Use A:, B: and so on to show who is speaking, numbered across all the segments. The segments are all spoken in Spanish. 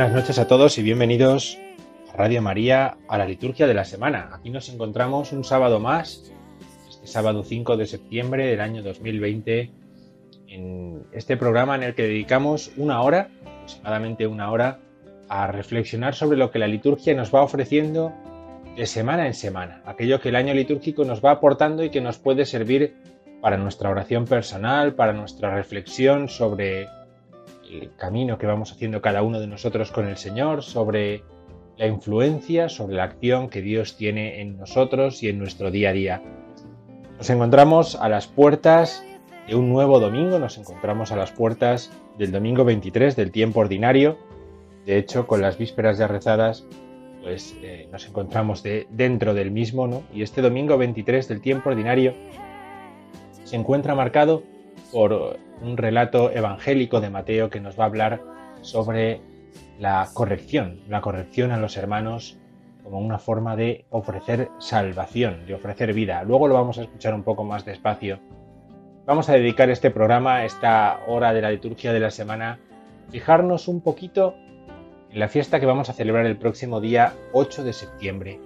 A: Buenas noches a todos y bienvenidos a Radio María a la liturgia de la semana. Aquí nos encontramos un sábado más, este sábado 5 de septiembre del año 2020, en este programa en el que dedicamos una hora, aproximadamente una hora, a reflexionar sobre lo que la liturgia nos va ofreciendo de semana en semana, aquello que el año litúrgico nos va aportando y que nos puede servir para nuestra oración personal, para nuestra reflexión sobre el camino que vamos haciendo cada uno de nosotros con el Señor, sobre la influencia, sobre la acción que Dios tiene en nosotros y en nuestro día a día. Nos encontramos a las puertas de un nuevo domingo, nos encontramos a las puertas del domingo 23 del tiempo ordinario. De hecho, con las vísperas ya rezadas, pues eh, nos encontramos de, dentro del mismo, ¿no? Y este domingo 23 del tiempo ordinario se encuentra marcado por un relato evangélico de Mateo que nos va a hablar sobre la corrección, la corrección a los hermanos como una forma de ofrecer salvación, de ofrecer vida. Luego lo vamos a escuchar un poco más despacio. Vamos a dedicar este programa, esta hora de la liturgia de la semana, fijarnos un poquito en la fiesta que vamos a celebrar el próximo día 8 de septiembre,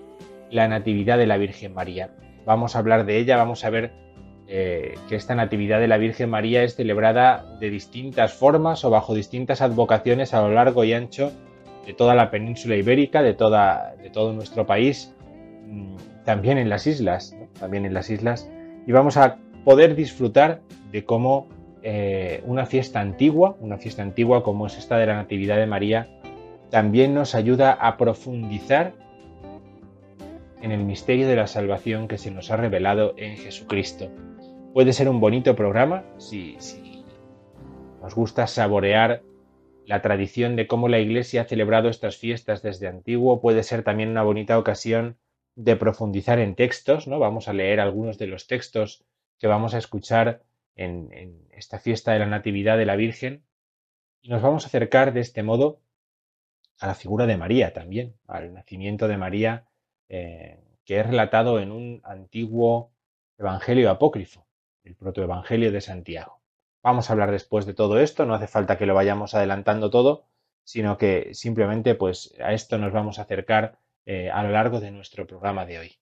A: la Natividad de la Virgen María. Vamos a hablar de ella, vamos a ver eh, que esta Natividad de la Virgen María es celebrada de distintas formas o bajo distintas advocaciones a lo largo y ancho de toda la península ibérica, de, todo nuestro país, mm, también en las islas, también en las islas, y vamos a poder disfrutar de cómo eh, una fiesta antigua, una fiesta antigua como es esta de la Natividad de María, también nos ayuda a profundizar en el misterio de la salvación que se nos ha revelado en Jesucristo. Puede ser un bonito programa si, nos gusta saborear la tradición de cómo la Iglesia ha celebrado estas fiestas desde antiguo. Puede ser también una bonita ocasión de profundizar en textos, ¿no? Vamos a leer algunos de los textos que vamos a escuchar en, en esta fiesta de la Natividad de la Virgen y nos vamos a acercar de este modo a la figura de María también, al nacimiento de María eh, que es relatado en un antiguo evangelio apócrifo, el protoevangelio de Santiago. vamos a hablar después de todo esto, no hace falta que lo vayamos adelantando todo, sino que simplemente pues a esto nos vamos a acercar eh, a lo largo de nuestro programa de hoy.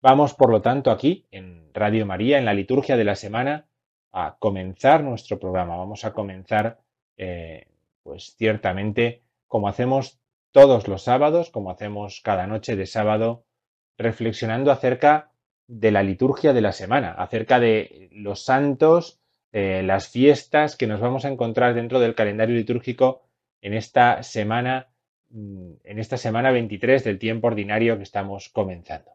A: Vamos, por lo tanto, aquí en Radio María, en la liturgia de la semana, a comenzar nuestro programa. Vamos a comenzar, eh, pues ciertamente, como hacemos todos los sábados, como hacemos cada noche de sábado, reflexionando acerca de la liturgia de la semana, acerca de los santos, eh, las fiestas que nos vamos a encontrar dentro del calendario litúrgico en esta semana, mm, en esta semana 23 del tiempo ordinario que estamos comenzando.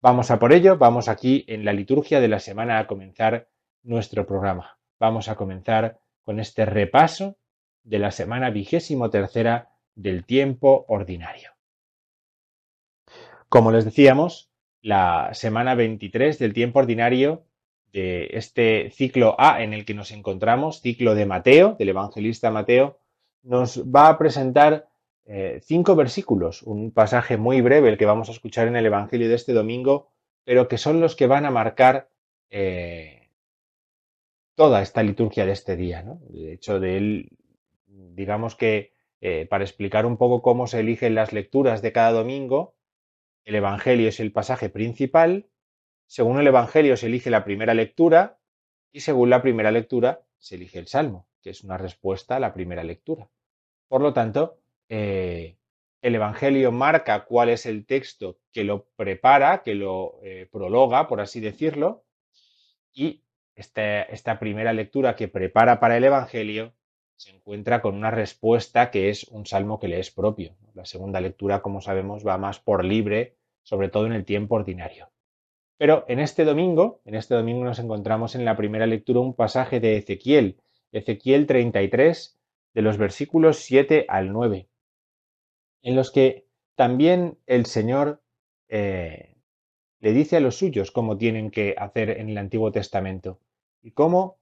A: Vamos a por ello, vamos aquí en la liturgia de la semana a comenzar nuestro programa. Vamos a comenzar con este repaso de la semana vigésimo tercera del tiempo ordinario. Como les decíamos, la semana 23 del tiempo ordinario de este ciclo A en el que nos encontramos, ciclo de Mateo, del evangelista Mateo, nos va a presentar eh, cinco versículos, un pasaje muy breve, el que vamos a escuchar en el Evangelio de este domingo, pero que son los que van a marcar eh, toda esta liturgia de este día. De hecho, de él, digamos que eh, para explicar un poco cómo se eligen las lecturas de cada domingo, el Evangelio es el pasaje principal, según el Evangelio se elige la primera lectura y según la primera lectura se elige el Salmo, que es una respuesta a la primera lectura. Por lo tanto, eh, el Evangelio marca cuál es el texto que lo prepara, que lo eh, prologa, por así decirlo, y esta, primera lectura que prepara para el Evangelio se encuentra con una respuesta que es un salmo que le es propio. La segunda lectura, como sabemos, va más por libre, sobre todo en el tiempo ordinario. Pero en este domingo, en este domingo nos encontramos en la primera lectura un pasaje de Ezequiel, Ezequiel 33, de los versículos 7 al 9, en los que también el Señor eh, le dice a los suyos cómo tienen que hacer en el Antiguo Testamento y cómo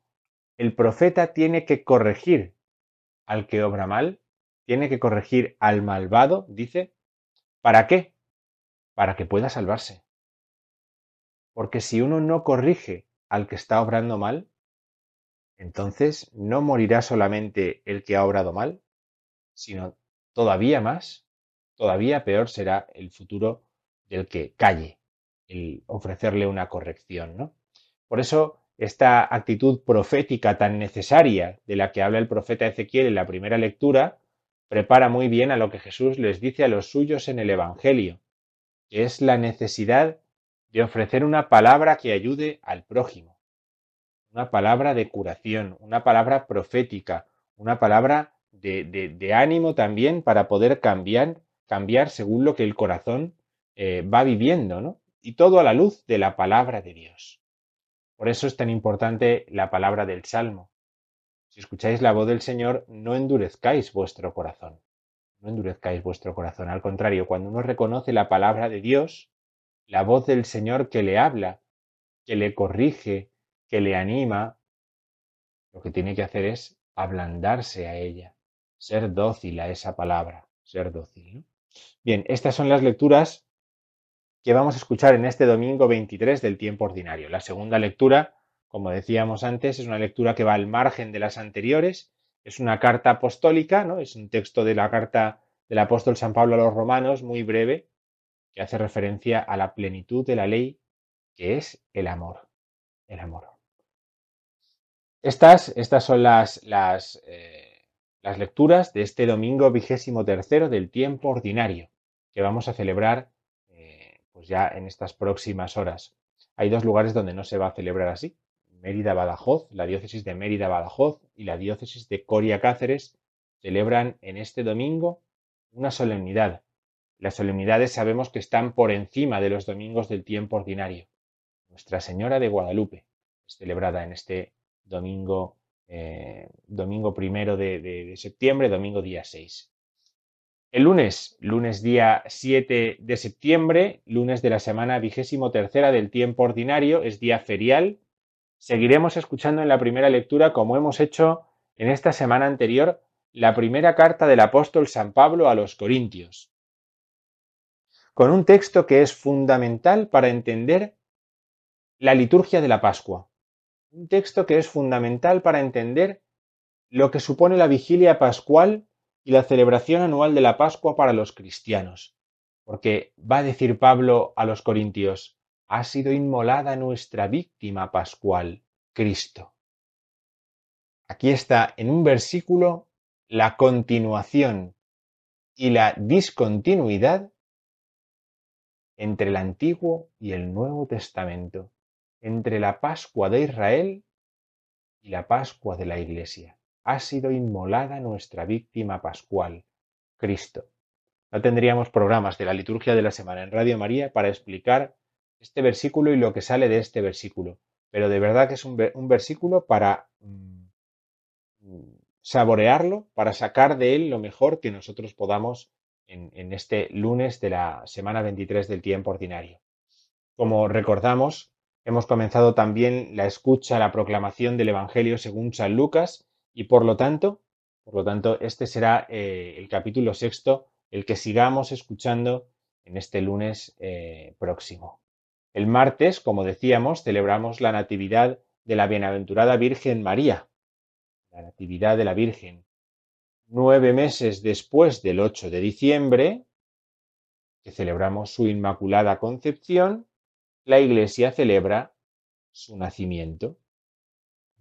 A: el profeta tiene que corregir al que obra mal, tiene que corregir al malvado, dice, ¿para qué? Para que pueda salvarse. Porque si uno no corrige al que está obrando mal, entonces no morirá solamente el que ha obrado mal, sino todavía más, todavía peor será el futuro del que calle, el ofrecerle una corrección, ¿no? Por eso esta actitud profética tan necesaria de la que habla el profeta Ezequiel en la primera lectura prepara muy bien a lo que Jesús les dice a los suyos en el Evangelio, que es la necesidad de ofrecer una palabra que ayude al prójimo, una palabra de curación, una palabra profética, una palabra de, ánimo también para poder cambiar, cambiar según lo que el corazón eh, va viviendo, ¿no? Y todo a la luz de la palabra de Dios. Por eso es tan importante la palabra del Salmo. Si escucháis la voz del Señor, no endurezcáis vuestro corazón. No endurezcáis vuestro corazón. Al contrario, cuando uno reconoce la palabra de Dios, la voz del Señor que le habla, que le corrige, que le anima, lo que tiene que hacer es ablandarse a ella, ser dócil a esa palabra, ser dócil. Bien, estas son las lecturas que vamos a escuchar en este domingo 23 del tiempo ordinario. La segunda lectura, como decíamos antes, es una lectura que va al margen de las anteriores, es una carta apostólica, ¿no? Es un texto de la carta del apóstol San Pablo a los romanos, muy breve, que hace referencia a la plenitud de la ley, que es el amor. El amor. Estas, estas son las, las, eh, las lecturas de este domingo vigésimo tercero del tiempo ordinario, que vamos a celebrar pues ya en estas próximas horas. Hay dos lugares donde no se va a celebrar así. Mérida Badajoz, la diócesis de Mérida Badajoz y la diócesis de Coria Cáceres celebran en este domingo una solemnidad las solemnidades sabemos que están por encima de los domingos del tiempo ordinario. Nuestra Señora de Guadalupe es celebrada en este domingo, eh, domingo primero de, septiembre, domingo día 6. El lunes, lunes día 7 de septiembre, lunes de la semana vigésimo tercera del tiempo ordinario, es día ferial. Seguiremos escuchando en la primera lectura, como hemos hecho en esta semana anterior, la primera carta del apóstol San Pablo a los Corintios con un texto que es fundamental para entender la liturgia de la Pascua. Un texto que es fundamental para entender lo que supone la vigilia pascual y la celebración anual de la Pascua para los cristianos. Porque va a decir Pablo a los corintios, ha sido inmolada nuestra víctima pascual, Cristo. Aquí está en un versículo la continuación y la discontinuidad entre el Antiguo y el Nuevo Testamento, entre la Pascua de Israel y la Pascua de la Iglesia. Ha sido inmolada nuestra víctima pascual, Cristo. No tendríamos programas de la liturgia de la semana en Radio María para explicar este versículo y lo que sale de este versículo, pero de verdad que es un, versículo para mm, saborearlo, para sacar de él lo mejor que nosotros podamos en, este lunes de la semana 23 del tiempo ordinario. Como recordamos, hemos comenzado también la escucha, la proclamación del Evangelio según San Lucas y por lo tanto, por lo tanto, este será eh, el capítulo sexto, el que sigamos escuchando en este lunes eh, próximo. El martes, como decíamos, celebramos la Natividad de la Bienaventurada Virgen María, la Natividad de la Virgen. Nueve meses después del 8 de diciembre, que celebramos su Inmaculada Concepción, la Iglesia celebra su nacimiento.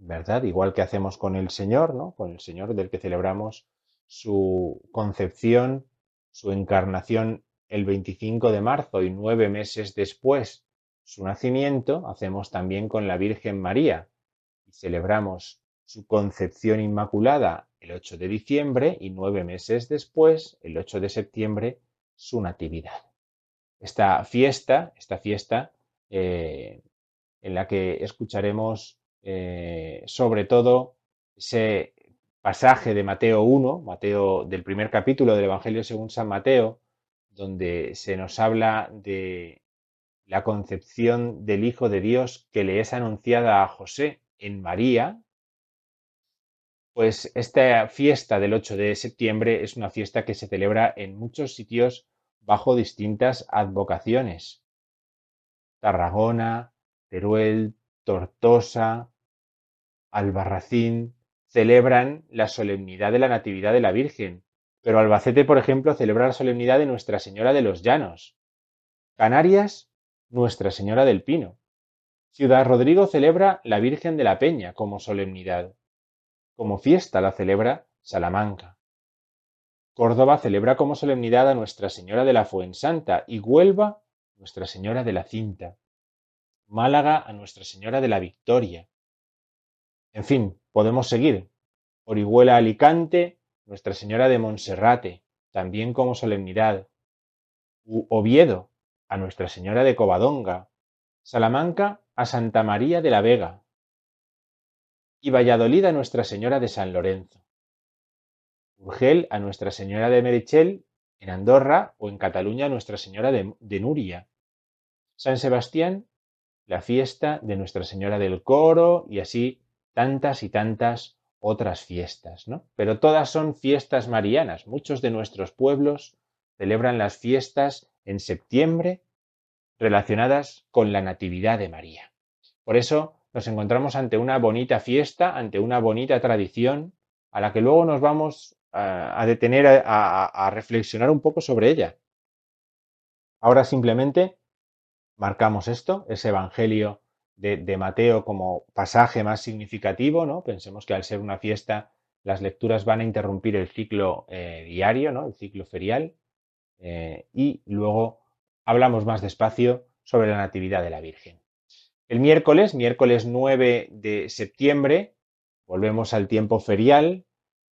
A: ¿Verdad? Igual que hacemos con el Señor, ¿no? Con el Señor del que celebramos su concepción, su encarnación el 25 de marzo y nueve meses después su nacimiento, hacemos también con la Virgen María y celebramos su concepción inmaculada el 8 de diciembre y nueve meses después, el 8 de septiembre, su natividad. Esta fiesta, esta fiesta eh, en la que escucharemos eh, sobre todo ese pasaje de Mateo 1, Mateo del primer capítulo del Evangelio según San Mateo, donde se nos habla de la concepción del Hijo de Dios que le es anunciada a José en María, pues esta fiesta del 8 de septiembre es una fiesta que se celebra en muchos sitios bajo distintas advocaciones. Tarragona, Teruel, Tortosa, Albarracín celebran la solemnidad de la Natividad de la Virgen, pero Albacete, por ejemplo, celebra la solemnidad de Nuestra Señora de los Llanos. Canarias, Nuestra Señora del Pino. Ciudad Rodrigo celebra la Virgen de la Peña como solemnidad. Como fiesta la celebra Salamanca. Córdoba celebra como solemnidad a Nuestra Señora de la Fuensanta y Huelva Nuestra Señora de la Cinta. Málaga a Nuestra Señora de la Victoria. En fin, podemos seguir. Orihuela Alicante, Nuestra Señora de Monserrate, también como solemnidad. Oviedo a Nuestra Señora de Covadonga. Salamanca a Santa María de la Vega y Valladolid a Nuestra Señora de San Lorenzo. Urgel a Nuestra Señora de Merichel en Andorra o en Cataluña a Nuestra Señora de, de Nuria. San Sebastián, la fiesta de Nuestra Señora del Coro y así tantas y tantas otras fiestas, ¿no? Pero todas son fiestas marianas. Muchos de nuestros pueblos celebran las fiestas en septiembre relacionadas con la Natividad de María. Por eso nos encontramos ante una bonita fiesta, ante una bonita tradición, a la que luego nos vamos a, detener a, reflexionar un poco sobre ella. Ahora simplemente marcamos esto, ese Evangelio de, Mateo como pasaje más significativo, ¿no? Pensemos que al ser una fiesta, las lecturas van a interrumpir el ciclo eh, diario, ¿no? El ciclo ferial. Eh, y luego hablamos más despacio sobre la Natividad de la Virgen. El miércoles, miércoles 9 de septiembre, volvemos al tiempo ferial,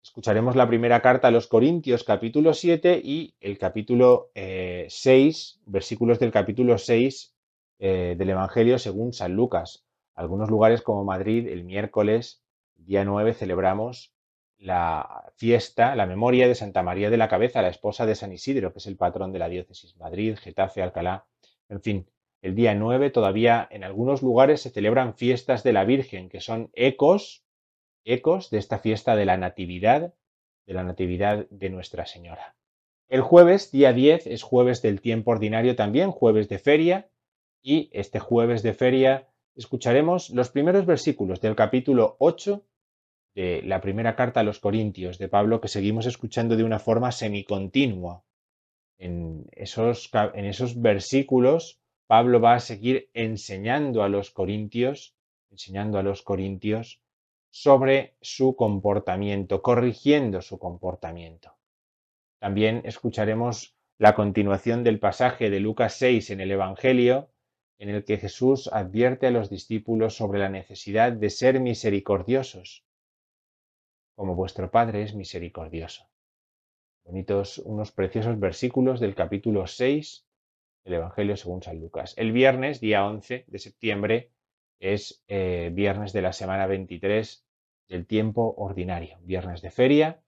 A: escucharemos la primera carta a los Corintios capítulo 7 y el capítulo 6, eh, versículos del capítulo 6 eh, del Evangelio según San Lucas. Algunos lugares como Madrid, el miércoles, día 9, celebramos la fiesta, la memoria de Santa María de la Cabeza, la esposa de San Isidro, que es el patrón de la diócesis. Madrid, Getafe, Alcalá, en fin, el día 9 todavía en algunos lugares se celebran fiestas de la Virgen, que son ecos, ecos de esta fiesta de la Natividad, de la Natividad de Nuestra Señora. El jueves, día 10, es jueves del tiempo ordinario también, jueves de feria, y este jueves de feria escucharemos los primeros versículos del capítulo 8 de la primera carta a los Corintios de Pablo que seguimos escuchando de una forma semicontinua. En esos, en esos versículos Pablo va a seguir enseñando a los corintios, enseñando a los corintios sobre su comportamiento, corrigiendo su comportamiento. También escucharemos la continuación del pasaje de Lucas 6 en el Evangelio, en el que Jesús advierte a los discípulos sobre la necesidad de ser misericordiosos, como vuestro Padre es misericordioso. Bonitos, unos preciosos versículos del capítulo 6 del Evangelio según San Lucas. El viernes, día 11 de septiembre, es eh, viernes de la semana 23 del tiempo ordinario, viernes de feria,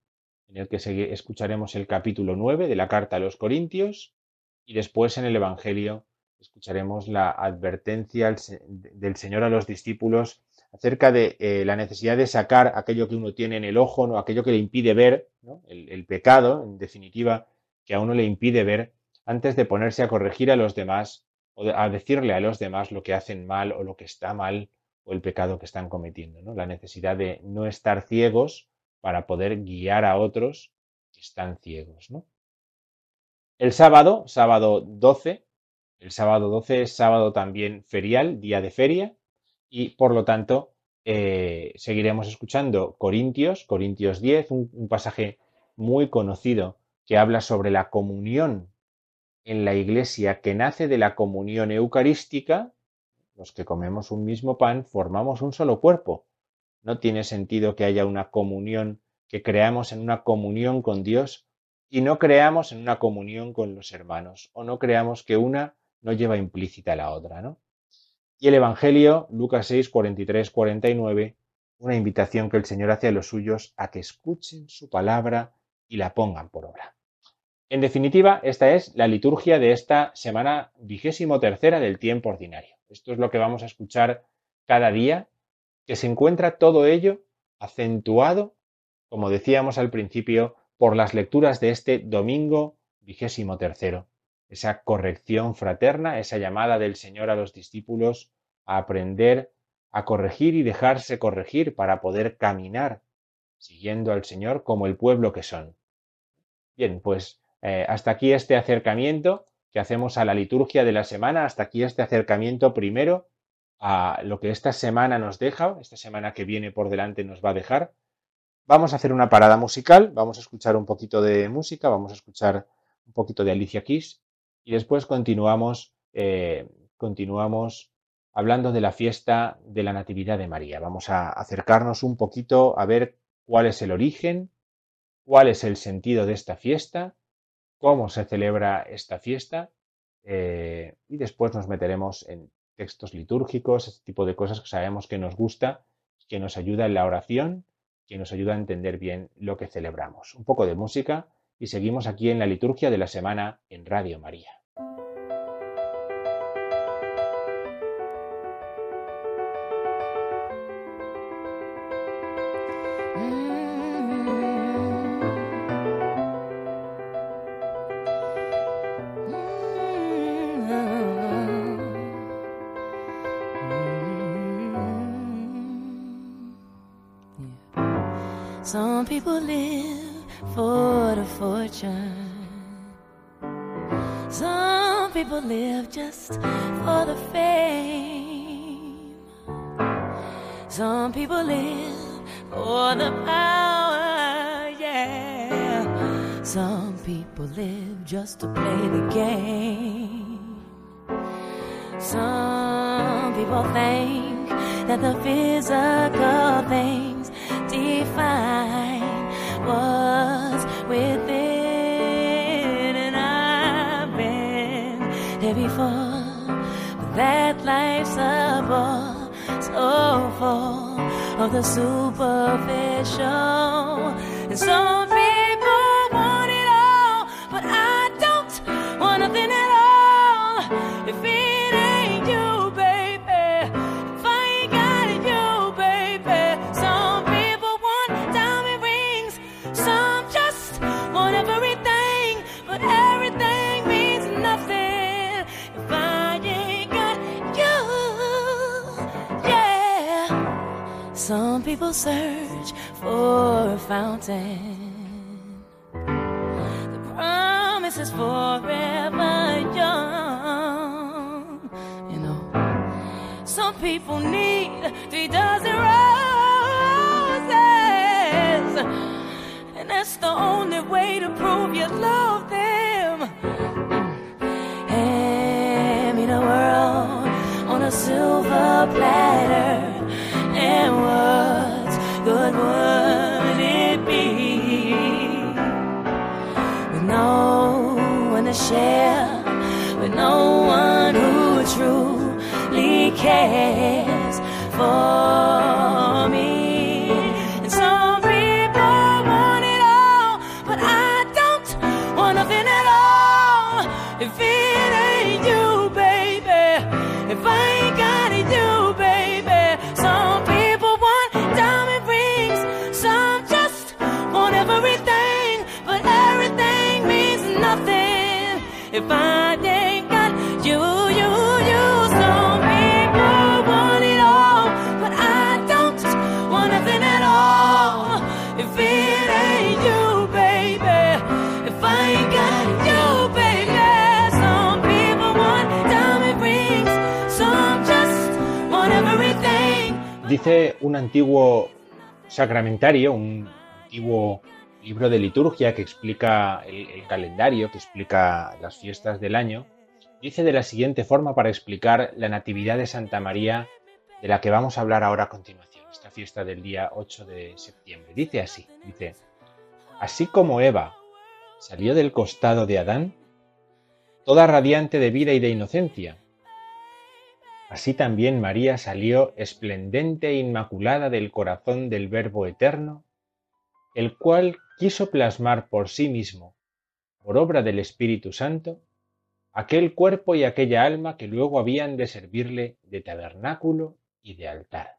A: en el que escucharemos el capítulo 9 de la carta a los Corintios y después en el Evangelio escucharemos la advertencia del Señor a los discípulos acerca de eh, la necesidad de sacar aquello que uno tiene en el ojo, ¿no? aquello que le impide ver, el, pecado, en definitiva, que a uno le impide ver, antes de ponerse a corregir a los demás o a decirle a los demás lo que hacen mal o lo que está mal o el pecado que están cometiendo. ¿no? La necesidad de no estar ciegos para poder guiar a otros que están ciegos. ¿no? El sábado, sábado 12, el sábado 12 es sábado también ferial, día de feria, y por lo tanto eh, seguiremos escuchando Corintios, Corintios 10, un, pasaje muy conocido que habla sobre la comunión en la iglesia que nace de la comunión eucarística, los que comemos un mismo pan formamos un solo cuerpo. No tiene sentido que haya una comunión, que creamos en una comunión con Dios y no creamos en una comunión con los hermanos, o no creamos que una no lleva implícita la otra, ¿no? Y el Evangelio, Lucas 6, 43, 49, una invitación que el Señor hace a los suyos a que escuchen su palabra y la pongan por obra. En definitiva, esta es la liturgia de esta semana vigésimo tercera del tiempo ordinario. Esto es lo que vamos a escuchar cada día, que se encuentra todo ello acentuado, como decíamos al principio, por las lecturas de este domingo vigésimo tercero esa corrección fraterna, esa llamada del Señor a los discípulos a aprender a corregir y dejarse corregir para poder caminar siguiendo al Señor como el pueblo que son. Bien, pues eh, hasta aquí este acercamiento que hacemos a la liturgia de la semana, hasta aquí este acercamiento primero a lo que esta semana nos deja, esta semana que viene por delante nos va a dejar. Vamos a hacer una parada musical, vamos a escuchar un poquito de música, vamos a escuchar un poquito de Alicia Keys y después continuamos, eh, continuamos hablando de la fiesta de la Natividad de María. Vamos a acercarnos un poquito a ver cuál es el origen, cuál es el sentido de esta fiesta, cómo se celebra esta fiesta eh, y después nos meteremos en textos litúrgicos, este tipo de cosas que sabemos que nos gusta, que nos ayuda en la oración, que nos ayuda a entender bien lo que celebramos. Un poco de música y seguimos aquí en la liturgia de la semana en Radio María.
B: Just for the fame. Some people live for the power, yeah. Some people live just to play the game. Some people think that the physical things define of all of the superficial. mountain. Share, with no one who truly cares for
A: Dice un antiguo sacramentario, un antiguo libro de liturgia que explica el, calendario, que explica las fiestas del año, dice de la siguiente forma para explicar la Natividad de Santa María de la que vamos a hablar ahora a continuación, esta fiesta del día 8 de septiembre. Dice así, dice, así como Eva salió del costado de Adán, toda radiante de vida y de inocencia, Así también María salió esplendente e inmaculada del corazón del Verbo eterno, el cual quiso plasmar por sí mismo, por obra del Espíritu Santo, aquel cuerpo y aquella alma que luego habían de servirle de tabernáculo y de altar.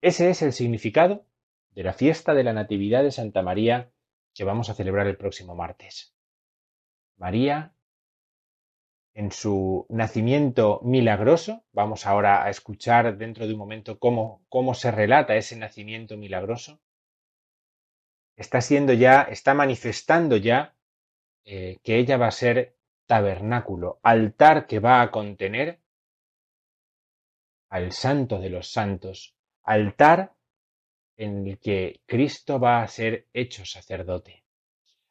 A: Ese es el significado de la fiesta de la Natividad de Santa María que vamos a celebrar el próximo martes. María en su nacimiento milagroso. Vamos ahora a escuchar dentro de un momento cómo, cómo se relata ese nacimiento milagroso. Está siendo ya, está manifestando ya eh, que ella va a ser tabernáculo, altar que va a contener al santo de los santos, altar en el que Cristo va a ser hecho sacerdote.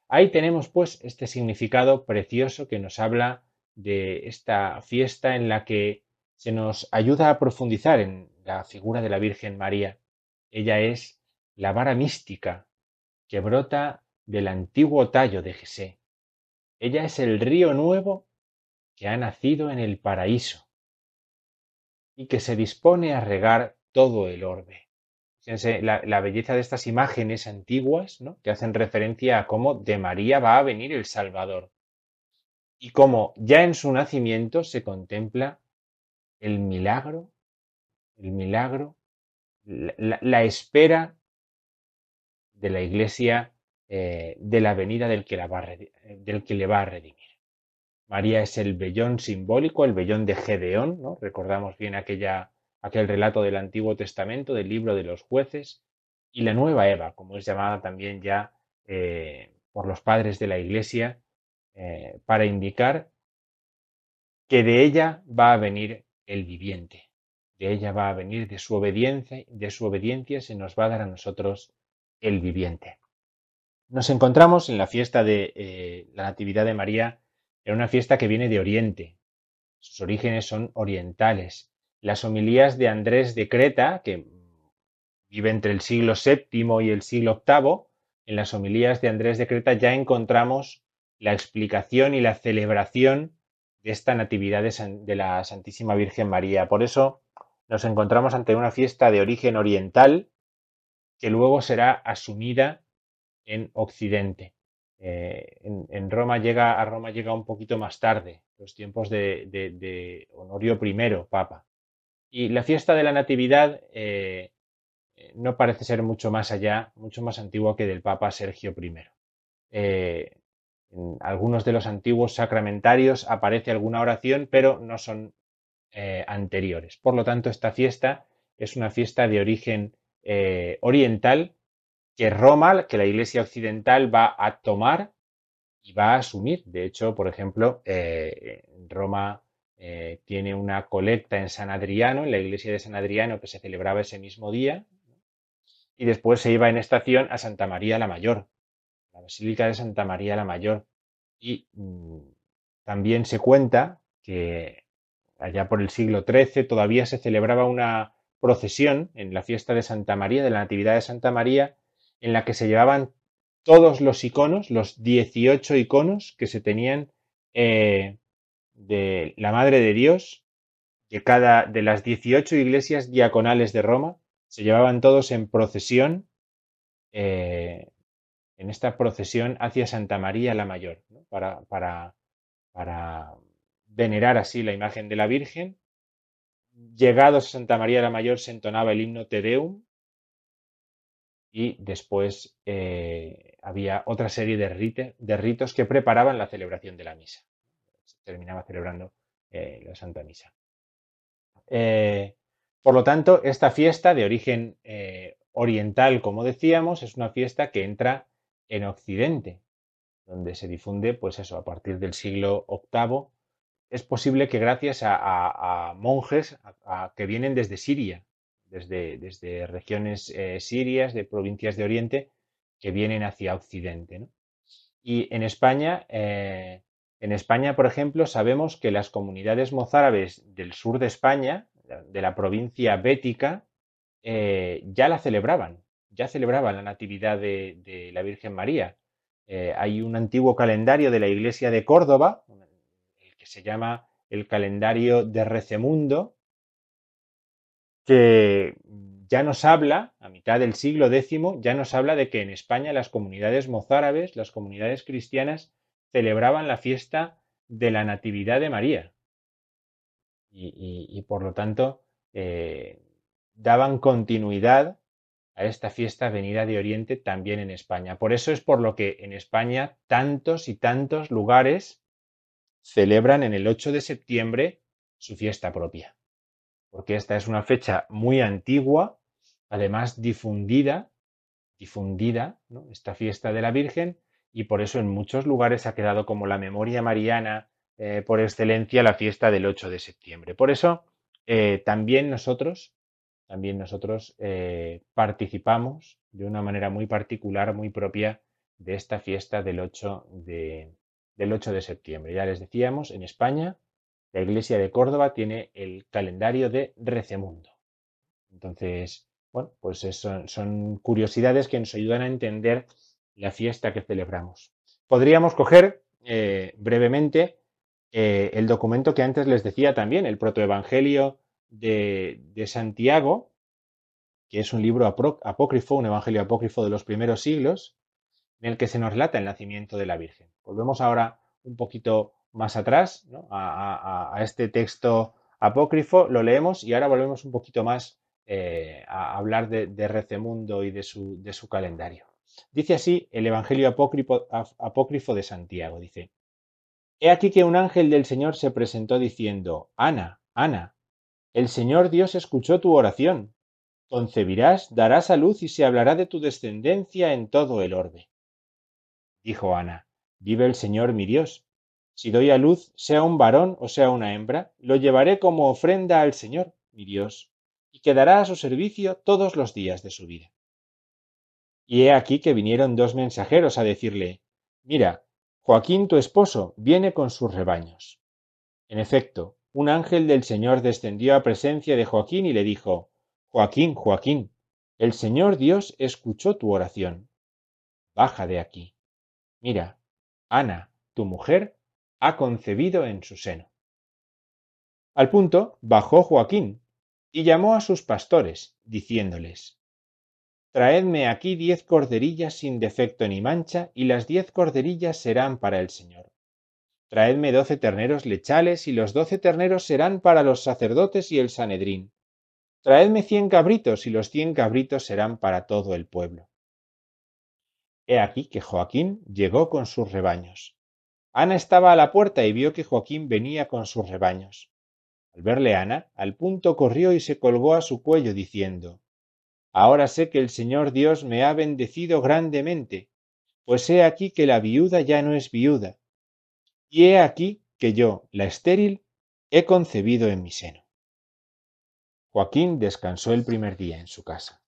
A: Ahí tenemos pues este significado precioso que nos habla de esta fiesta en la que se nos ayuda a profundizar en la figura de la Virgen María. Ella es la vara mística que brota del antiguo tallo de Jesé. Ella es el río nuevo que ha nacido en el paraíso y que se dispone a regar todo el orbe. Fíjense la, la belleza de estas imágenes antiguas ¿no? que hacen referencia a cómo de María va a venir el Salvador y cómo ya en su nacimiento se contempla el milagro, el milagro, la, espera de la iglesia eh, de la venida del que, la va redi- del que le va a redimir. María es el vellón simbólico, el vellón de Gedeón, ¿no? Recordamos bien aquella, aquel relato del Antiguo Testamento, del libro de los jueces, y la nueva Eva, como es llamada también ya eh, por los padres de la iglesia, eh, para indicar que de ella va a venir el viviente, de ella va a venir de su obediencia, de su obediencia se nos va a dar a nosotros el viviente. Nos encontramos en la fiesta de eh, la Natividad de María, en una fiesta que viene de Oriente. Sus orígenes son orientales. Las homilías de Andrés de Creta, que vive entre el siglo VII y el siglo VIII, en las homilías de Andrés de Creta ya encontramos la explicación y la celebración de esta Natividad de, la Santísima Virgen María. Por eso nos encontramos ante una fiesta de origen oriental que luego será asumida en Occidente. Eh, en, Roma llega, a Roma llega un poquito más tarde, los tiempos de, de- Honorio I, Papa. Y la fiesta de la Natividad eh, no parece ser mucho más allá, mucho más antigua que del Papa Sergio I. Eh, en algunos de los antiguos sacramentarios aparece alguna oración, pero no son eh, anteriores. Por lo tanto, esta fiesta es una fiesta de origen eh, oriental que Roma, que la Iglesia Occidental va a tomar y va a asumir. De hecho, por ejemplo, eh, Roma tiene una colecta en San Adriano, en la iglesia de San Adriano, que se celebraba ese mismo día, y después se iba en estación a Santa María la Mayor, la Basílica de Santa María la Mayor. Y mm, también se cuenta que allá por el siglo XIII todavía se celebraba una procesión en la fiesta de Santa María, de la Natividad de Santa María, en la que se llevaban todos los iconos, los 18 iconos que se tenían eh, de la Madre de Dios, que cada de las 18 iglesias diaconales de Roma se llevaban todos en procesión, eh, en esta procesión hacia Santa María la Mayor, para, para, para venerar así la imagen de la Virgen. Llegados a Santa María la Mayor se entonaba el himno Te Deum y después eh, había otra serie de, rite- de ritos que preparaban la celebración de la misa. Se terminaba celebrando eh, la Santa Misa. Eh, por lo tanto, esta fiesta de origen oriental, como decíamos, es una fiesta que entra en Occidente, donde se difunde, pues eso, a partir del siglo VIII. Es posible que gracias a, monjes que vienen desde Siria, desde, desde regiones eh, sirias, de provincias de Oriente, que vienen hacia Occidente. ¿no? Y en España, eh, en España, por ejemplo, sabemos que las comunidades mozárabes del sur de España, de la provincia bética, eh, ya la celebraban, ya celebraban la Natividad de, la Virgen María. Eh, hay un antiguo calendario de la iglesia de Córdoba, el que se llama el calendario de Recemundo, que ya nos habla, a mitad del siglo X, ya nos habla de que en España las comunidades mozárabes, las comunidades cristianas, celebraban la fiesta de la Natividad de María. Y, por lo tanto, eh, daban continuidad a esta fiesta venida de Oriente también en España. Por eso es por lo que en España tantos y tantos lugares celebran en el 8 de septiembre su fiesta propia porque esta es una fecha muy antigua, además difundida, difundida, esta fiesta de la Virgen, y por eso en muchos lugares ha quedado como la memoria mariana eh, por excelencia la fiesta del 8 de septiembre. Por eso eh, también nosotros, también nosotros eh, participamos de una manera muy particular, muy propia de esta fiesta del 8 de, del 8 de septiembre. Ya les decíamos, en España la iglesia de Córdoba tiene el calendario de Recemundo. Entonces, bueno, pues es- son, son curiosidades que nos ayudan a entender la fiesta que celebramos. Podríamos coger eh, brevemente eh, el documento que antes les decía también, el protoevangelio de, Santiago, que es un libro apócrifo, un evangelio apócrifo de los primeros siglos, en el que se nos relata el nacimiento de la Virgen. Volvemos ahora un poquito más atrás a, este texto apócrifo, lo leemos y ahora volvemos un poquito más eh, a hablar de, de Recemundo y de su, de su calendario. Dice así el Evangelio apócrifo, ap- apócrifo de Santiago, dice, He aquí que un ángel del Señor se presentó diciendo, Ana, Ana, el Señor Dios escuchó tu oración. Concebirás, darás a luz y se hablará de tu descendencia en todo el orbe. Dijo Ana, vive el Señor mi Dios. Si doy a luz, sea un varón o sea una hembra, lo llevaré como ofrenda al Señor, mi Dios, y quedará a su servicio todos los días de su vida. Y he aquí que vinieron dos mensajeros a decirle, Mira, Joaquín tu esposo viene con sus rebaños. En efecto, un ángel del Señor descendió a presencia de Joaquín y le dijo, Joaquín, Joaquín, el Señor Dios escuchó tu oración. Baja de aquí. Mira, Ana, tu mujer, ha concebido en su seno. Al punto bajó Joaquín y llamó a sus pastores, diciéndoles, Traedme aquí diez corderillas sin defecto ni mancha, y las diez corderillas serán para el Señor. Traedme doce terneros lechales, y los doce terneros serán para los sacerdotes y el Sanedrín. Traedme cien cabritos, y los cien cabritos serán para todo el pueblo. He aquí que Joaquín llegó con sus rebaños. Ana estaba a la puerta y vio que Joaquín venía con sus rebaños. Al verle Ana, al punto corrió y se colgó a su cuello, diciendo, Ahora sé que el Señor Dios me ha bendecido grandemente, pues he aquí que la viuda ya no es viuda, y he aquí que yo, la estéril, he concebido en mi seno. Joaquín descansó el primer día en su casa.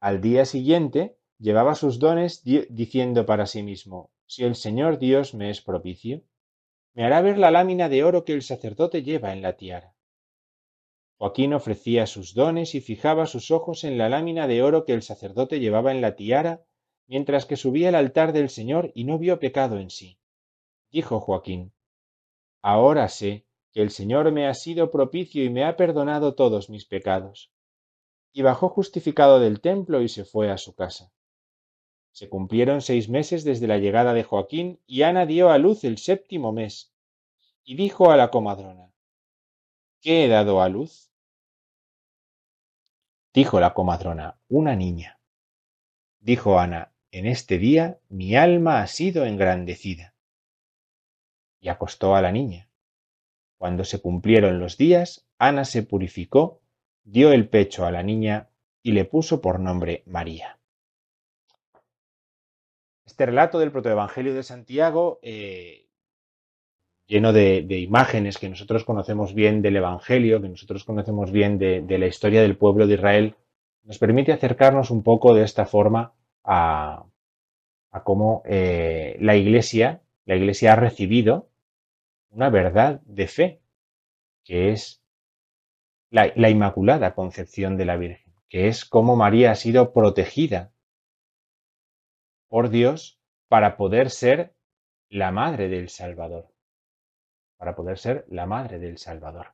A: Al día siguiente llevaba sus dones diciendo para sí mismo, si el Señor Dios me es propicio, me hará ver la lámina de oro que el sacerdote lleva en la tiara. Joaquín ofrecía sus dones y fijaba sus ojos en la lámina de oro que el sacerdote llevaba en la tiara, mientras que subía al altar del Señor y no vio pecado en sí. Dijo Joaquín, Ahora sé que el Señor me ha sido propicio y me ha perdonado todos mis pecados. Y bajó justificado del templo y se fue a su casa. Se cumplieron seis meses desde la llegada de Joaquín y Ana dio a luz el séptimo mes. Y dijo a la comadrona, ¿Qué he dado a luz? Dijo la comadrona, una niña. Dijo Ana, en este día mi alma ha sido engrandecida. Y acostó a la niña. Cuando se cumplieron los días, Ana se purificó, dio el pecho a la niña y le puso por nombre María. Este relato del protoevangelio de Santiago eh, lleno de, imágenes que nosotros conocemos bien del Evangelio, que nosotros conocemos bien de, la historia del pueblo de Israel, nos permite acercarnos un poco de esta forma a, cómo eh, la Iglesia, la Iglesia ha recibido una verdad de fe, que es la, la Inmaculada Concepción de la Virgen, que es cómo María ha sido protegida por Dios para poder ser la madre del Salvador para poder ser la madre del Salvador.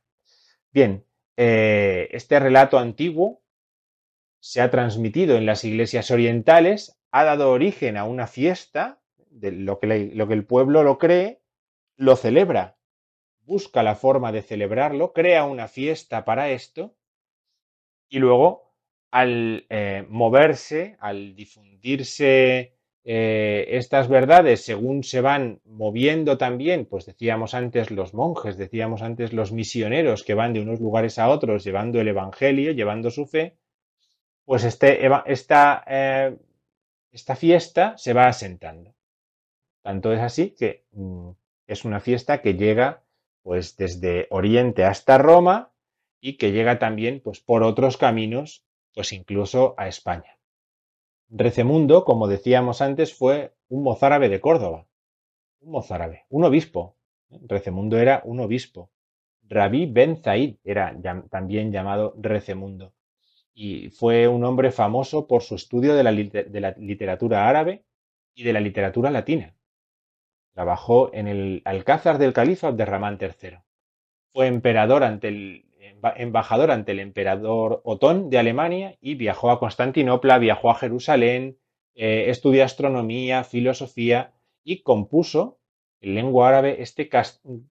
A: Bien, eh, este relato antiguo se ha transmitido en las iglesias orientales, ha dado origen a una fiesta, de lo, que lo que el pueblo lo cree, lo celebra, busca la forma de celebrarlo, crea una fiesta para esto, y luego al eh, moverse, al difundirse eh, estas verdades, según se van moviendo también, pues decíamos antes los monjes, decíamos antes los misioneros que van de unos lugares a otros llevando el Evangelio, llevando su fe, pues este, esta, eh, esta fiesta se va asentando. Tanto es así que mm, es una fiesta que llega pues desde Oriente hasta Roma y que llega también pues por otros caminos, pues incluso a España. Recemundo, como decíamos antes, fue un mozárabe de Córdoba. Un mozárabe, un obispo. Recemundo era un obispo. Rabí Ben Zaid era también llamado Recemundo. Y fue un hombre famoso por su estudio de la, de la literatura árabe y de la literatura latina. Trabajó en el Alcázar del califa Abderramán III. Fue emperador ante el embajador ante el emperador Otón de Alemania y viajó a Constantinopla, viajó a Jerusalén, eh, estudió astronomía, filosofía y compuso en lengua árabe este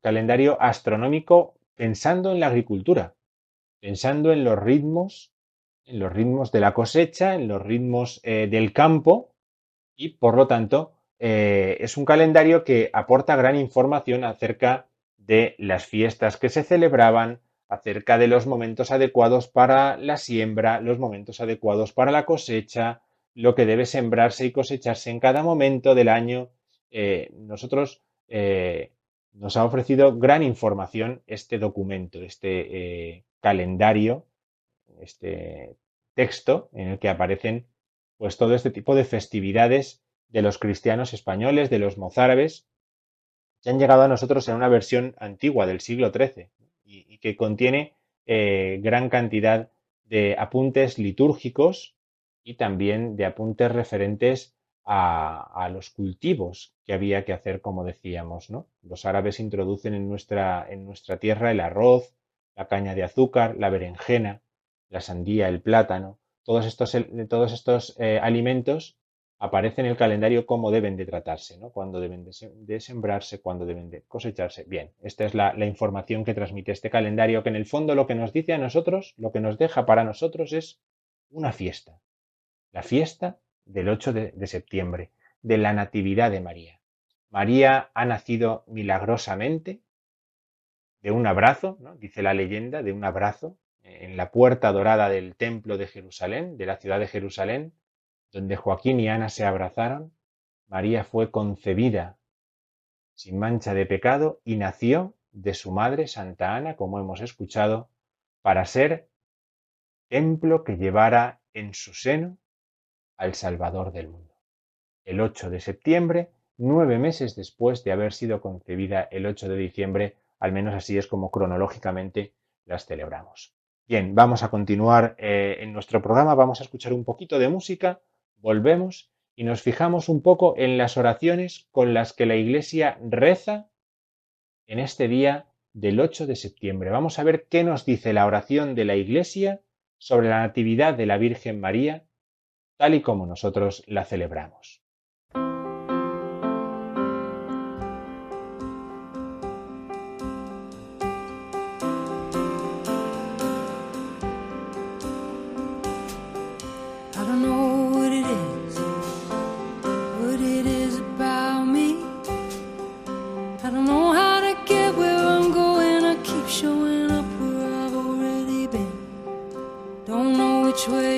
A: calendario astronómico pensando en la agricultura, pensando en los ritmos, en los ritmos de la cosecha, en los ritmos eh, del campo y por lo tanto eh, es un calendario que aporta gran información acerca de las fiestas que se celebraban, acerca de los momentos adecuados para la siembra, los momentos adecuados para la cosecha, lo que debe sembrarse y cosecharse en cada momento del año. Eh, nosotros eh, nos ha ofrecido gran información este documento, este calendario, este texto en el que aparecen pues todo este tipo de festividades de los cristianos españoles, de los mozárabes, que han llegado a nosotros en una versión antigua del siglo XIII y, que contiene eh, gran cantidad de apuntes litúrgicos y también de apuntes referentes a, los cultivos que había que hacer, como decíamos. Los árabes introducen en nuestra, en nuestra tierra el arroz, la caña de azúcar, la berenjena, la sandía, el plátano. Todos estos, todos estos eh, alimentos aparece en el calendario cómo deben de tratarse, ¿no? Cuándo deben de, sembrarse, cuándo deben de cosecharse. Bien, esta es la, información que transmite este calendario, que en el fondo lo que nos dice a nosotros, lo que nos deja para nosotros es una fiesta. La fiesta del 8 de, de septiembre, de la Natividad de María. María ha nacido milagrosamente de un abrazo, ¿no? dice la leyenda, de un abrazo en la puerta dorada del templo de Jerusalén, de la ciudad de Jerusalén, donde Joaquín y Ana se abrazaron, María fue concebida sin mancha de pecado y nació de su madre Santa Ana, como hemos escuchado, para ser templo que llevara en su seno al Salvador del mundo. El 8 de septiembre, nueve meses después de haber sido concebida el 8 de diciembre, al menos así es como cronológicamente las celebramos. Bien, vamos a continuar eh, en nuestro programa, vamos a escuchar un poquito de música, volvemos y nos fijamos un poco en las oraciones con las que la Iglesia reza en este día del 8 de septiembre. Vamos a ver qué nos dice la oración de la Iglesia sobre la Natividad de la Virgen María, tal y como nosotros la celebramos.
B: Showing up where I've already been. Don't know which way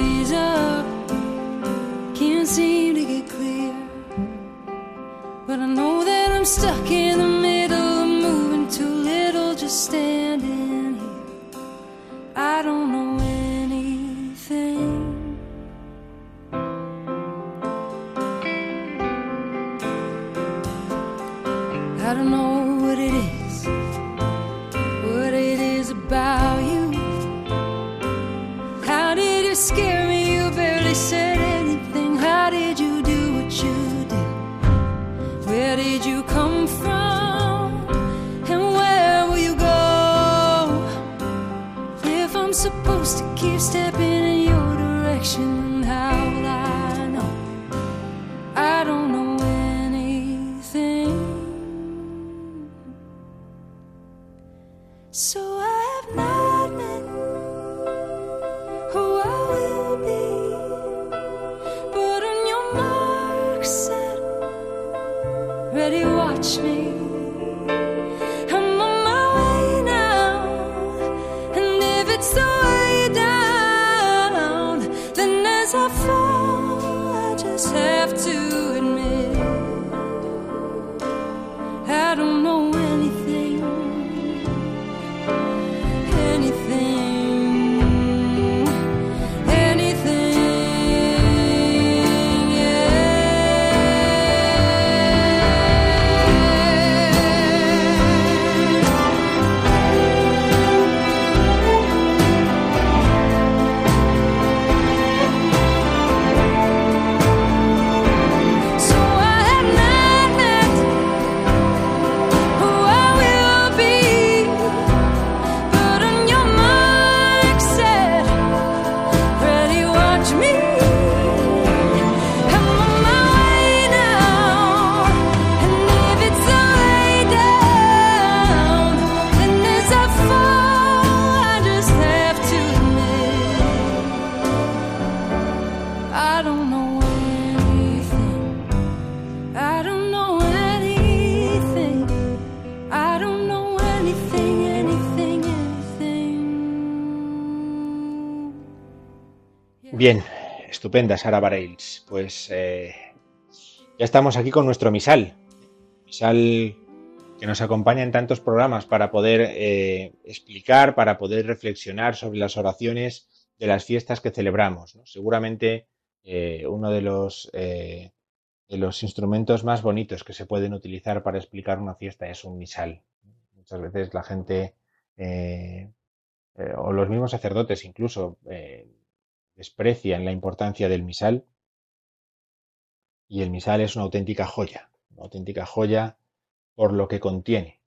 A: estupenda Sara Bareilles. Pues eh, ya estamos aquí con nuestro misal. Misal que nos acompaña en tantos programas para poder eh, explicar, para poder reflexionar sobre las oraciones de las fiestas que celebramos. Seguramente eh, uno de los, de los instrumentos más bonitos que se pueden utilizar para explicar una fiesta es un misal. Muchas veces la gente, o los mismos sacerdotes incluso, desprecian la importancia del misal y el misal es una auténtica joya, una auténtica joya por lo que contiene.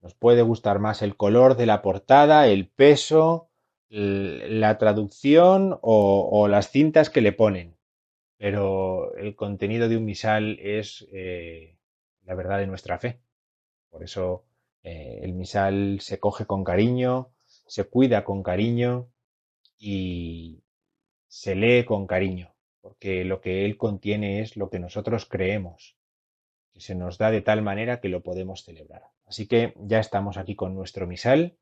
A: Nos puede gustar más el color de la portada, el peso, la traducción o, o las cintas que le ponen, pero el contenido de un misal es eh, la verdad de nuestra fe. Por eso eh, el misal se coge con cariño, se cuida con cariño y se lee con cariño, porque lo que él contiene es lo que nosotros creemos. que se nos da de tal manera que lo podemos celebrar. Así que ya estamos aquí con nuestro misal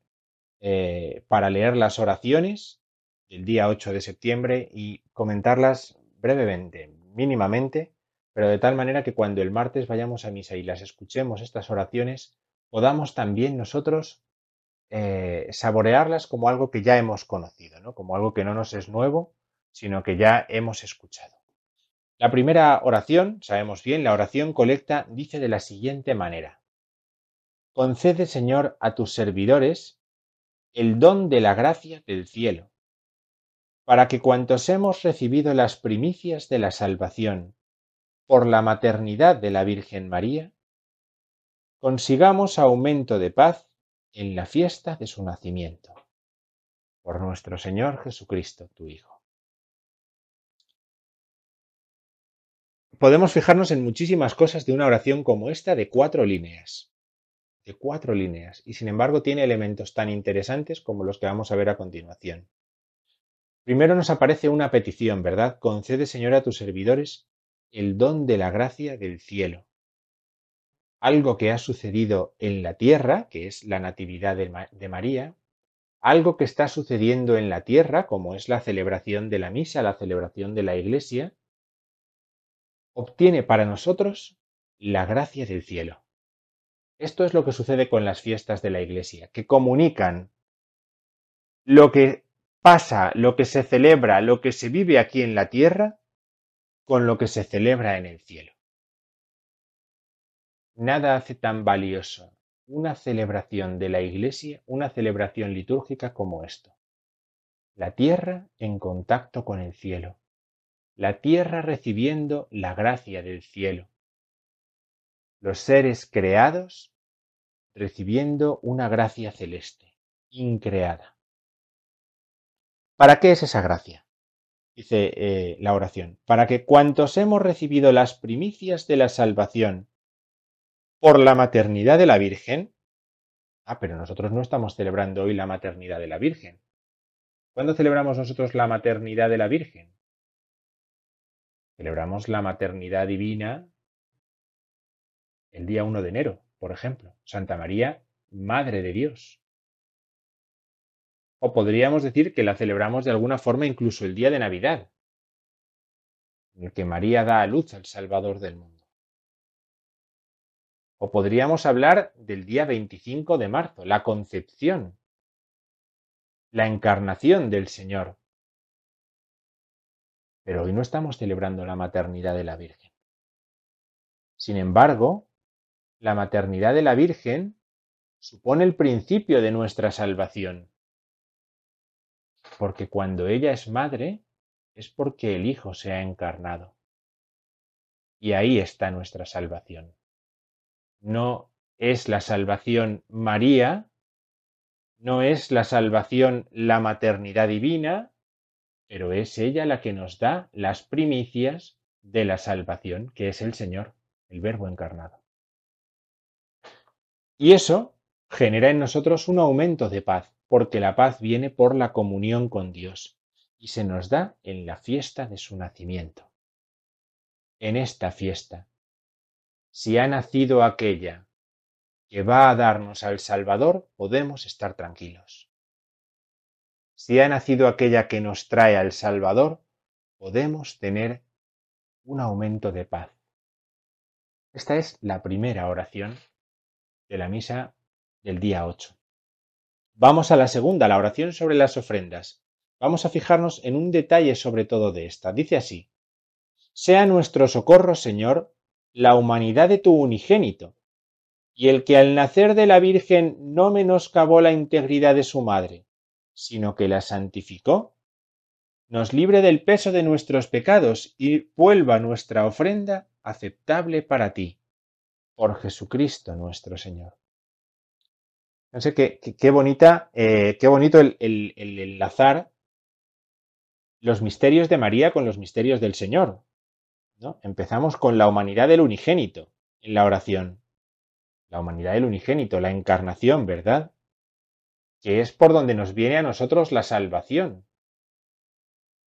A: eh, para leer las oraciones del día 8 de septiembre y comentarlas brevemente, mínimamente, pero de tal manera que cuando el martes vayamos a misa y las escuchemos estas oraciones, podamos también nosotros eh, saborearlas como algo que ya hemos conocido, ¿no? como algo que no nos es nuevo, sino que ya hemos escuchado. La primera oración, sabemos bien, la oración colecta dice de la siguiente manera. Concede, Señor, a tus servidores el don de la gracia del cielo, para que cuantos hemos recibido las primicias de la salvación por la maternidad de la Virgen María, consigamos aumento de paz en la fiesta de su nacimiento. Por nuestro Señor Jesucristo, tu Hijo. Podemos fijarnos en muchísimas cosas de una oración como esta de cuatro líneas. De cuatro líneas. Y sin embargo tiene elementos tan interesantes como los que vamos a ver a continuación. Primero nos aparece una petición, ¿verdad? Concede, Señor, a tus servidores el don de la gracia del cielo algo que ha sucedido en la tierra, que es la Natividad de, María, algo que está sucediendo en la tierra, como es la celebración de la misa, la celebración de la iglesia, obtiene para nosotros la gracia del cielo. Esto es lo que sucede con las fiestas de la iglesia, que comunican lo que pasa, lo que se celebra, lo que se vive aquí en la tierra, con lo que se celebra en el cielo. Nada hace tan valioso una celebración de la Iglesia, una celebración litúrgica como esto. La tierra en contacto con el cielo. La tierra recibiendo la gracia del cielo. Los seres creados recibiendo una gracia celeste, increada. ¿Para qué es esa gracia? Dice eh, la oración. Para que cuantos hemos recibido las primicias de la salvación por la maternidad de la Virgen. Ah, pero nosotros no estamos celebrando hoy la maternidad de la Virgen. ¿Cuándo celebramos nosotros la maternidad de la Virgen? Celebramos la maternidad divina el día 1 de enero, por ejemplo. Santa María, Madre de Dios. O podríamos decir que la celebramos de alguna forma incluso el día de Navidad, en el que María da a luz al Salvador del mundo. O podríamos hablar del día 25 de marzo, la concepción, la encarnación del Señor. Pero hoy no estamos celebrando la maternidad de la Virgen. Sin embargo, la maternidad de la Virgen supone el principio de nuestra salvación. Porque cuando ella es madre, es porque el Hijo se ha encarnado. Y ahí está nuestra salvación no es la salvación María, no es la salvación la maternidad divina, pero es ella la que nos da las primicias de la salvación, que es el Señor, el Verbo encarnado. Y eso genera en nosotros un aumento de paz, porque la paz viene por la comunión con Dios y se nos da en la fiesta de su nacimiento. En esta fiesta si ha nacido aquella que va a darnos al Salvador, podemos estar tranquilos. Si ha nacido aquella que nos trae al Salvador, podemos tener un aumento de paz. Esta es la primera oración de la misa del día 8. Vamos a la segunda, la oración sobre las ofrendas. Vamos a fijarnos en un detalle sobre todo de esta. Dice así, Sea nuestro socorro, Señor, la humanidad de tu unigénito, y el que al nacer de la Virgen no menoscabó la integridad de su madre, sino que la santificó, nos libre del peso de nuestros pecados y vuelva nuestra ofrenda aceptable para ti, por Jesucristo nuestro Señor. No sé qué, qué, bonita, eh, qué bonito el, el enlazar los misterios de María con los misterios del Señor. Empezamos con la humanidad del unigénito en la oración. La humanidad del unigénito, la encarnación, ¿verdad? Que es por donde nos viene a nosotros la salvación.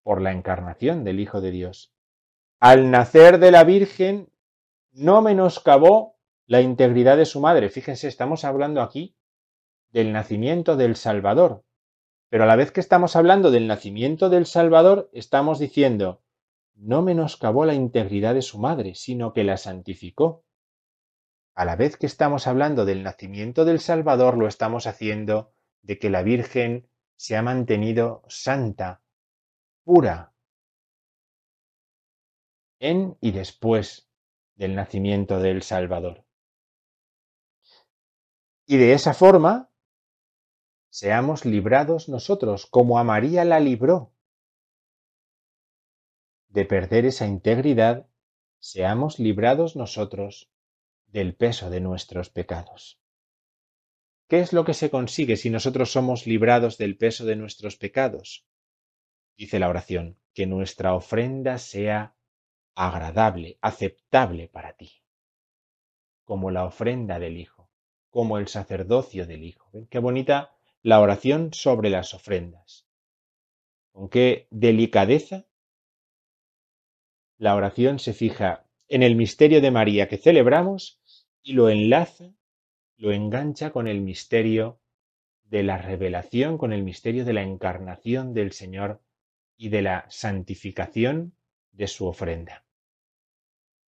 A: Por la encarnación del Hijo de Dios. Al nacer de la Virgen no menoscabó la integridad de su madre. Fíjense, estamos hablando aquí del nacimiento del Salvador. Pero a la vez que estamos hablando del nacimiento del Salvador, estamos diciendo, no menoscabó la integridad de su madre, sino que la santificó. A la vez que estamos hablando del nacimiento del Salvador, lo estamos haciendo de que la Virgen se ha mantenido santa, pura, en y después del nacimiento del Salvador. Y de esa forma, seamos librados nosotros, como a María la libró de perder esa integridad, seamos librados nosotros del peso de nuestros pecados. ¿Qué es lo que se consigue si nosotros somos librados del peso de nuestros pecados? Dice la oración, que nuestra ofrenda sea agradable, aceptable para ti, como la ofrenda del Hijo, como el sacerdocio del Hijo. ¿Ven qué bonita la oración sobre las ofrendas? Con qué delicadeza la oración se fija en el misterio de María que celebramos y lo enlaza, lo engancha con el misterio de la revelación, con el misterio de la encarnación del Señor y de la santificación de su ofrenda.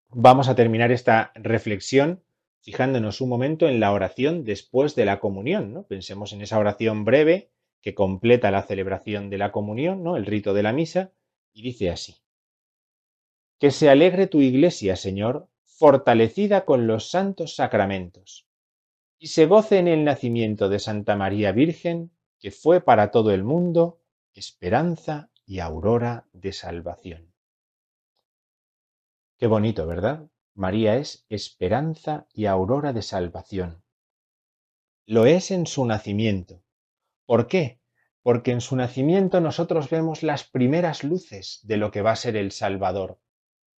A: Vamos a terminar esta reflexión fijándonos un momento en la oración después de la comunión. ¿no? Pensemos en esa oración breve que completa la celebración de la comunión, ¿no? el rito de la misa, y dice así. Que se alegre tu iglesia, Señor, fortalecida con los santos sacramentos, y se goce en el nacimiento de Santa María Virgen, que fue para todo el mundo esperanza y aurora de salvación. Qué bonito, ¿verdad? María es esperanza y aurora de salvación. Lo es en su nacimiento. ¿Por qué? Porque en su nacimiento nosotros vemos las primeras luces de lo que va a ser el Salvador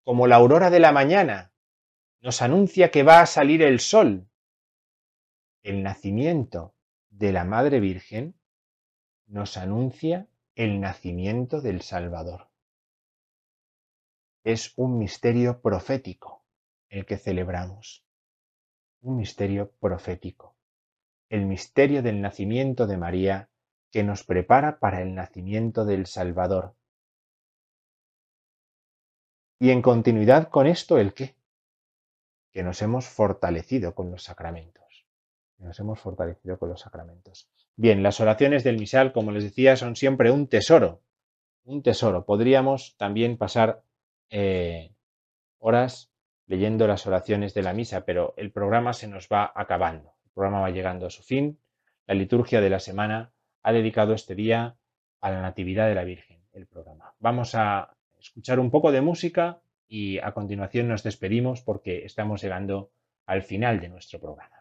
A: como la aurora de la mañana, nos anuncia que va a salir el sol. El nacimiento de la Madre Virgen nos anuncia el nacimiento del Salvador. Es un misterio profético el que celebramos. Un misterio profético. El misterio del nacimiento de María que nos prepara para el nacimiento del Salvador y en continuidad con esto, ¿el qué? Que nos hemos fortalecido con los sacramentos. Nos hemos fortalecido con los sacramentos. Bien, las oraciones del misal, como les decía, son siempre un tesoro. Un tesoro. Podríamos también pasar eh, horas leyendo las oraciones de la misa, pero el programa se nos va acabando. El programa va llegando a su fin. La liturgia de la semana ha dedicado este día a la Natividad de la Virgen, el programa. Vamos a escuchar un poco de música y a continuación nos despedimos porque estamos llegando al final de nuestro programa.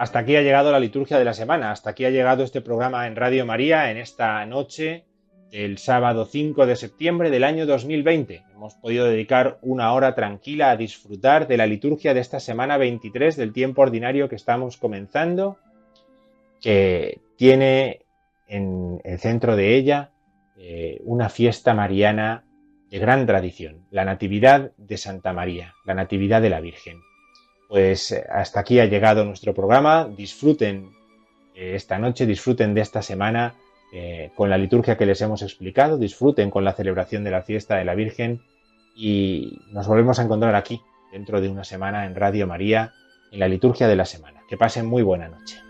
A: Hasta aquí ha llegado la liturgia de la semana, hasta aquí ha llegado este programa en Radio María en esta noche del sábado 5 de septiembre del año 2020. Hemos podido dedicar una hora tranquila a disfrutar de la liturgia de esta semana 23 del tiempo ordinario que estamos comenzando, que tiene en el centro de ella eh, una fiesta mariana de gran tradición, la Natividad de Santa María, la Natividad de la Virgen. Pues eh, hasta aquí ha llegado nuestro programa. Disfruten eh, esta noche, disfruten de esta semana eh, con la liturgia que les hemos explicado, disfruten con la celebración de la fiesta de la Virgen y nos volvemos a encontrar aquí dentro de una semana en Radio María en la liturgia de la semana. Que pasen muy buena noche.